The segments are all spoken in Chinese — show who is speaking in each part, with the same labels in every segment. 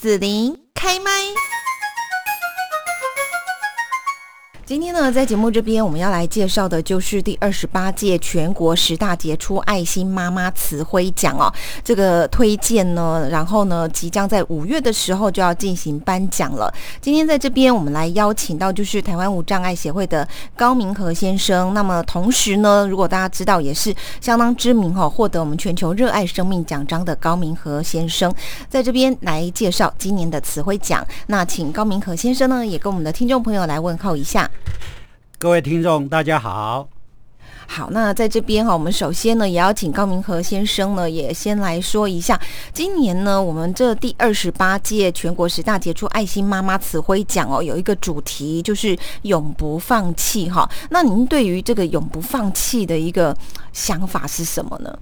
Speaker 1: 紫琳开麦。今天呢，在节目这边，我们要来介绍的就是第二十八届全国十大杰出爱心妈妈慈徽奖哦。这个推荐呢，然后呢，即将在五月的时候就要进行颁奖了。今天在这边，我们来邀请到就是台湾无障碍协会的高明和先生。那么同时呢，如果大家知道，也是相当知名哈，获得我们全球热爱生命奖章的高明和先生，在这边来介绍今年的慈徽奖。那请高明和先生呢，也跟我们的听众朋友来问候一下。
Speaker 2: 各位听众，大家好。
Speaker 1: 好，那在这边哈，我们首先呢，也要请高明和先生呢，也先来说一下，今年呢，我们这第二十八届全国十大杰出爱心妈妈慈徽奖哦，有一个主题就是永不放弃哈。那您对于这个永不放弃的一个想法是什么呢？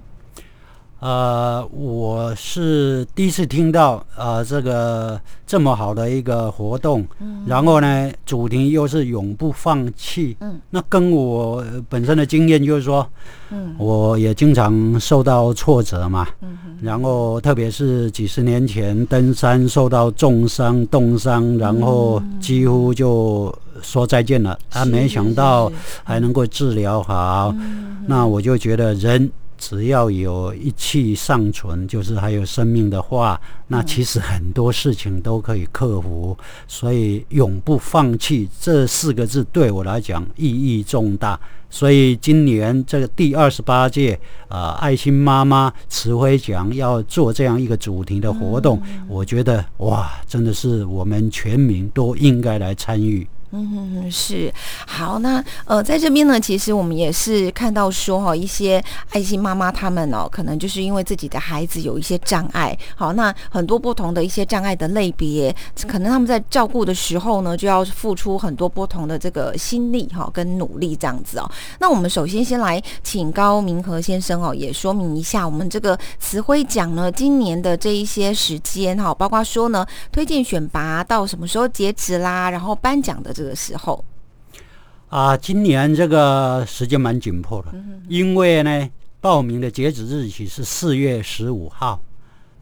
Speaker 2: 呃，我是第一次听到呃这个这么好的一个活动，嗯，然后呢，主题又是永不放弃，嗯，那跟我本身的经验就是说，嗯，我也经常受到挫折嘛，嗯，然后特别是几十年前登山受到重伤冻伤，然后几乎就说再见了，啊，没想到还能够治疗好，那我就觉得人。只要有一气尚存，就是还有生命的话，那其实很多事情都可以克服。所以永不放弃这四个字对我来讲意义重大。所以今年这个第二十八届啊爱心妈妈慈晖奖要做这样一个主题的活动，我觉得哇，真的是我们全民都应该来参与。
Speaker 1: 嗯哼哼，是好。那呃，在这边呢，其实我们也是看到说哈，一些爱心妈妈他们哦，可能就是因为自己的孩子有一些障碍，好，那很多不同的一些障碍的类别，可能他们在照顾的时候呢，就要付出很多不同的这个心力哈，跟努力这样子哦。那我们首先先来请高明和先生哦，也说明一下我们这个词汇奖呢，今年的这一些时间哈，包括说呢，推荐选拔到什么时候截止啦，然后颁奖的。这个时候
Speaker 2: 啊，今年这个时间蛮紧迫的，因为呢，报名的截止日期是四月十五号。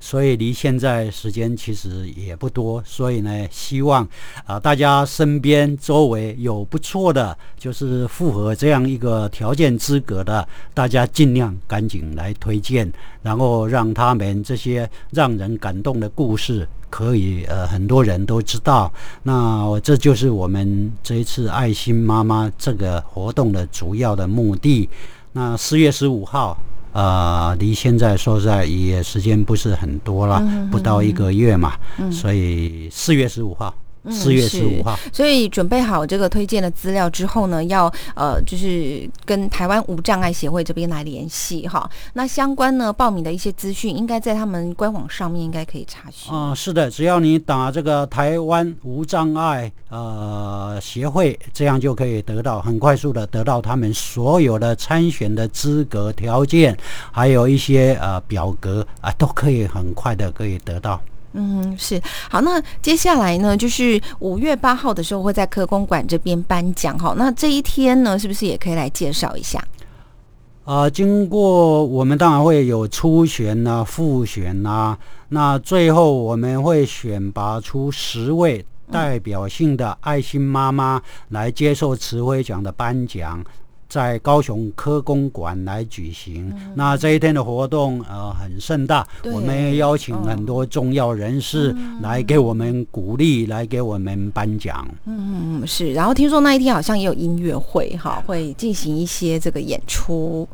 Speaker 2: 所以离现在时间其实也不多，所以呢，希望啊大家身边周围有不错的，就是符合这样一个条件资格的，大家尽量赶紧来推荐，然后让他们这些让人感动的故事可以呃很多人都知道。那这就是我们这一次爱心妈妈这个活动的主要的目的。那四月十五号。呃，离现在说实在也时间不是很多了，不到一个月嘛，所以四月十五号。四月十五号，
Speaker 1: 所以准备好这个推荐的资料之后呢，要呃，就是跟台湾无障碍协会这边来联系哈。那相关呢报名的一些资讯，应该在他们官网上面应该可以查询。
Speaker 2: 啊，是的，只要你打这个台湾无障碍呃协会，这样就可以得到很快速的得到他们所有的参选的资格条件，还有一些呃表格啊，都可以很快的可以得到。
Speaker 1: 嗯，是好。那接下来呢，就是五月八号的时候会在科公馆这边颁奖哈。那这一天呢，是不是也可以来介绍一下？
Speaker 2: 啊，经过我们当然会有初选呐、复选呐，那最后我们会选拔出十位代表性的爱心妈妈来接受慈徽奖的颁奖。在高雄科工馆来举行，那这一天的活动呃很盛大，我们邀请很多重要人士来给我们鼓励，来给我们颁奖。
Speaker 1: 嗯嗯是，然后听说那一天好像也有音乐会哈，会进行一些这个演出。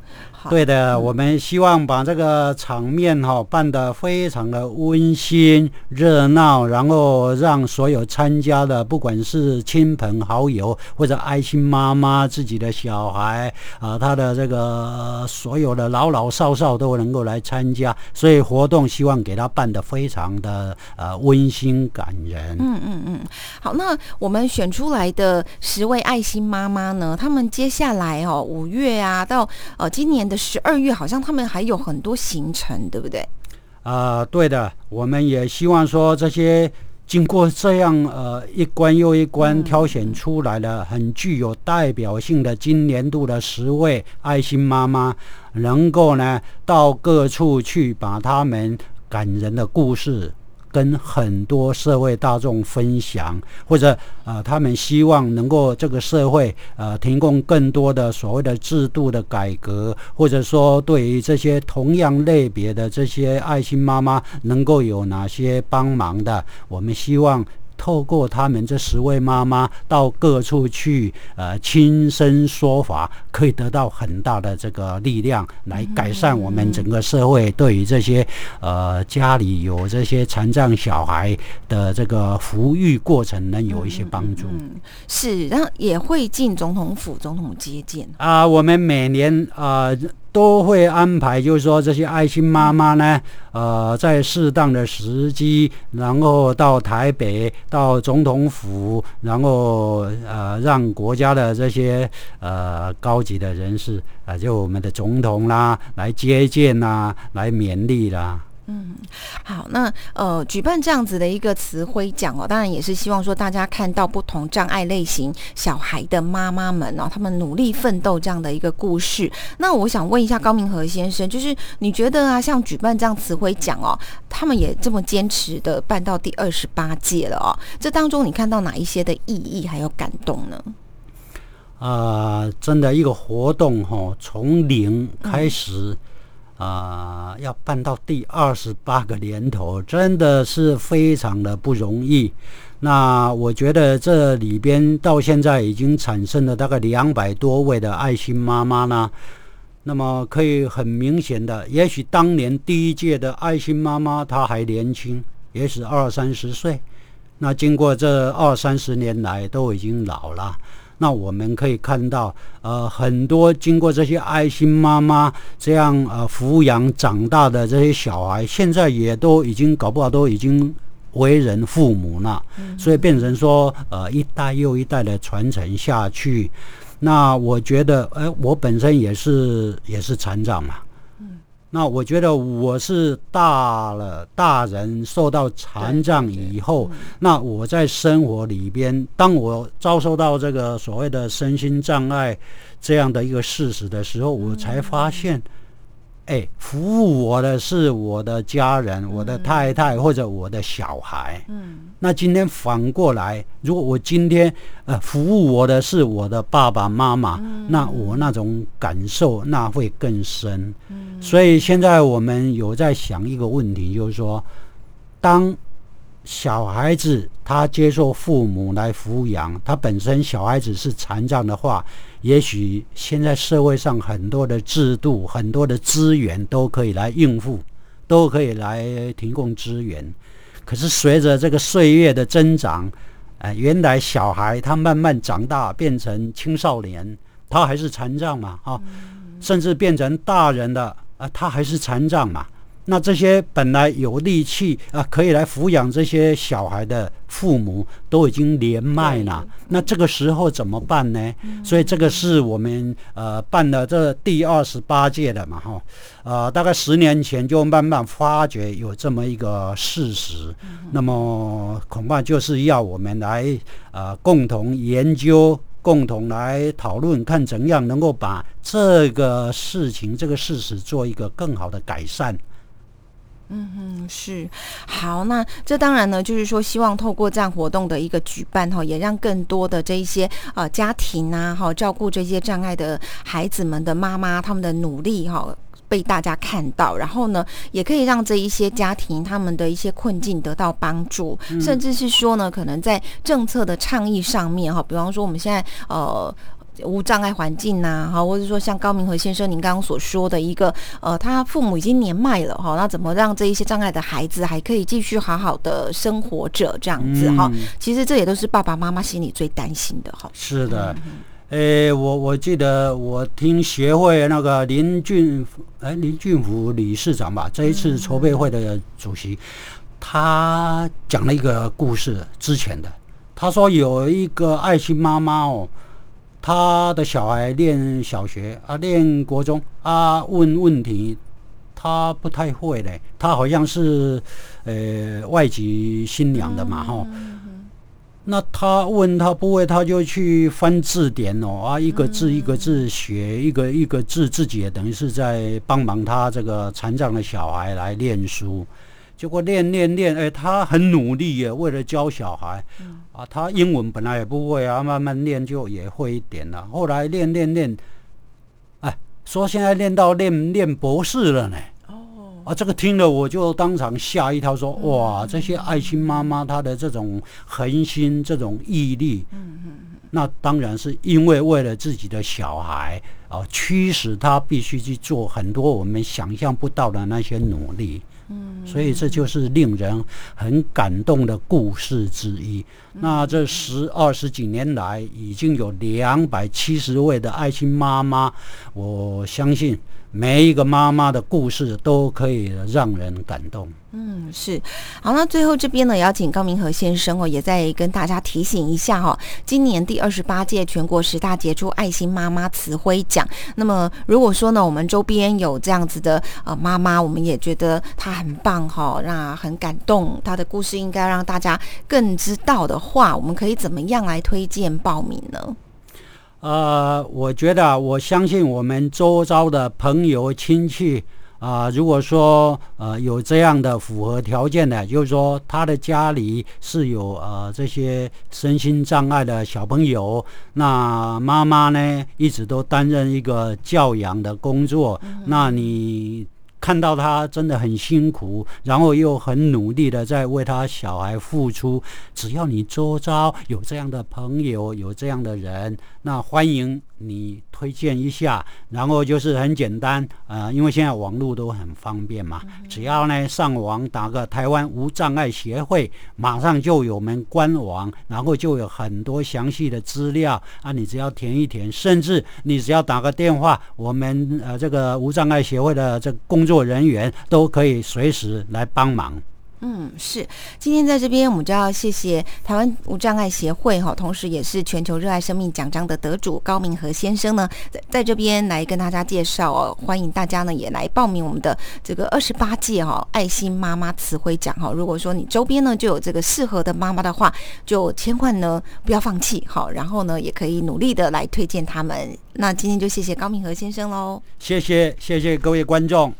Speaker 2: 对的，我们希望把这个场面哈办得非常的温馨热闹，然后让所有参加的，不管是亲朋好友或者爱心妈妈自己的小孩啊，他的这个所有的老老少少都能够来参加，所以活动希望给他办得非常的呃温馨感人。
Speaker 1: 嗯嗯嗯，好，那我们选出来的十位爱心妈妈呢，他们接下来哦五月啊到呃今年。的十二月好像他们还有很多行程，对不对？
Speaker 2: 啊，对的。我们也希望说，这些经过这样呃一关又一关挑选出来的很具有代表性的今年度的十位爱心妈妈，能够呢到各处去把他们感人的故事跟很多社会大众分享，或者呃，他们希望能够这个社会呃提供更多的所谓的制度的改革，或者说对于这些同样类别的这些爱心妈妈能够有哪些帮忙的，我们希望。透过他们这十位妈妈到各处去，呃，亲身说法，可以得到很大的这个力量，来改善我们整个社会对于这些呃家里有这些残障小孩的这个抚育过程，能有一些帮助。
Speaker 1: 嗯，是，然后也会进总统府，总统接见
Speaker 2: 啊。我们每年啊。都会安排，就是说这些爱心妈妈呢，呃，在适当的时机，然后到台北，到总统府，然后呃，让国家的这些呃高级的人士啊，就我们的总统啦，来接见啦，来勉励啦。
Speaker 1: 嗯，好，那呃，举办这样子的一个词汇奖哦，当然也是希望说大家看到不同障碍类型小孩的妈妈们哦，他们努力奋斗这样的一个故事。那我想问一下高明和先生，就是你觉得啊，像举办这样词汇奖哦，他们也这么坚持的办到第二十八届了哦，这当中你看到哪一些的意义还有感动呢？
Speaker 2: 啊，真的一个活动哈，从零开始。啊，要办到第二十八个年头，真的是非常的不容易。那我觉得这里边到现在已经产生了大概两百多位的爱心妈妈呢。那么可以很明显的，也许当年第一届的爱心妈妈她还年轻，也许二三十岁。那经过这二三十年来，都已经老了。那我们可以看到，呃，很多经过这些爱心妈妈这样呃抚养长大的这些小孩，现在也都已经搞不好都已经为人父母了，所以变成说，呃，一代又一代的传承下去。那我觉得，哎，我本身也是也是残障嘛。那我觉得我是大了大人受到残障以后，那我在生活里边，当我遭受到这个所谓的身心障碍这样的一个事实的时候，我才发现。哎，服务我的是我的家人，我的太太或者我的小孩。嗯，那今天反过来，如果我今天呃服务我的是我的爸爸妈妈，那我那种感受那会更深。嗯，所以现在我们有在想一个问题，就是说，当。小孩子他接受父母来抚养，他本身小孩子是残障的话，也许现在社会上很多的制度、很多的资源都可以来应付，都可以来提供资源。可是随着这个岁月的增长，哎，原来小孩他慢慢长大变成青少年，他还是残障嘛，啊，甚至变成大人的啊，他还是残障嘛。那这些本来有力气啊，可以来抚养这些小孩的父母都已经年迈了，那这个时候怎么办呢？所以这个是我们呃办了这第二十八届的嘛哈，呃大概十年前就慢慢发觉有这么一个事实，那么恐怕就是要我们来呃共同研究，共同来讨论，看怎样能够把这个事情这个事实做一个更好的改善。
Speaker 1: 嗯哼，是好，那这当然呢，就是说希望透过这样活动的一个举办哈，也让更多的这一些呃家庭啊，哈，照顾这些障碍的孩子们的妈妈，他们的努力哈被大家看到，然后呢，也可以让这一些家庭他们的一些困境得到帮助，甚至是说呢，可能在政策的倡议上面哈，比方说我们现在呃。无障碍环境呐，哈，或者说像高明和先生您刚刚所说的一个，呃，他父母已经年迈了，哈，那怎么让这一些障碍的孩子还可以继续好好的生活着这样子，哈？其实这也都是爸爸妈妈心里最担心的，哈。
Speaker 2: 是的，诶，我我记得我听协会那个林俊，哎，林俊福理事长吧，这一次筹备会的主席，他讲了一个故事，之前的，他说有一个爱心妈妈哦。他的小孩念小学啊，念国中啊，问问题他不太会嘞。他好像是呃外籍新娘的嘛哈。那他问他不会，他就去翻字典哦啊，一个字一个字学，一个一个字自己也等于是在帮忙他这个残障的小孩来练书。结果练练练，哎，他很努力耶，为了教小孩，啊，他英文本来也不会啊，慢慢练就也会一点了。后来练练练，哎，说现在练到练练博士了呢。啊，这个听了我就当场吓一跳，说哇，这些爱心妈妈她的这种恒心、这种毅力，嗯嗯那当然是因为为了自己的小孩啊，驱使他必须去做很多我们想象不到的那些努力。所以这就是令人很感动的故事之一。那这十二十几年来，已经有两百七十位的爱心妈妈，我相信。每一个妈妈的故事都可以让人感动。
Speaker 1: 嗯，是。好，那最后这边呢，也要请高明和先生哦，也在跟大家提醒一下哈，今年第二十八届全国十大杰出爱心妈妈慈徽奖。那么，如果说呢，我们周边有这样子的呃妈妈，我们也觉得她很棒哈，那很感动，她的故事应该让大家更知道的话，我们可以怎么样来推荐报名呢？
Speaker 2: 呃，我觉得，我相信我们周遭的朋友亲戚啊，如果说呃有这样的符合条件的，就是说他的家里是有呃这些身心障碍的小朋友，那妈妈呢一直都担任一个教养的工作，那你。看到他真的很辛苦，然后又很努力的在为他小孩付出。只要你周遭有这样的朋友，有这样的人，那欢迎你推荐一下。然后就是很简单，呃，因为现在网络都很方便嘛，只要呢上网打个台湾无障碍协会，马上就有门官网，然后就有很多详细的资料啊，你只要填一填，甚至你只要打个电话，我们呃这个无障碍协会的这工作。工作人员都可以随时来帮忙。
Speaker 1: 嗯，是。今天在这边，我们就要谢谢台湾无障碍协会哈，同时也是全球热爱生命奖章的得主高明和先生呢，在在这边来跟大家介绍哦。欢迎大家呢也来报名我们的这个二十八届哈爱心妈妈词汇奖哈。如果说你周边呢就有这个适合的妈妈的话，就千万呢不要放弃好，然后呢也可以努力的来推荐他们。那今天就谢谢高明和先生喽，
Speaker 2: 谢谢谢谢各位观众。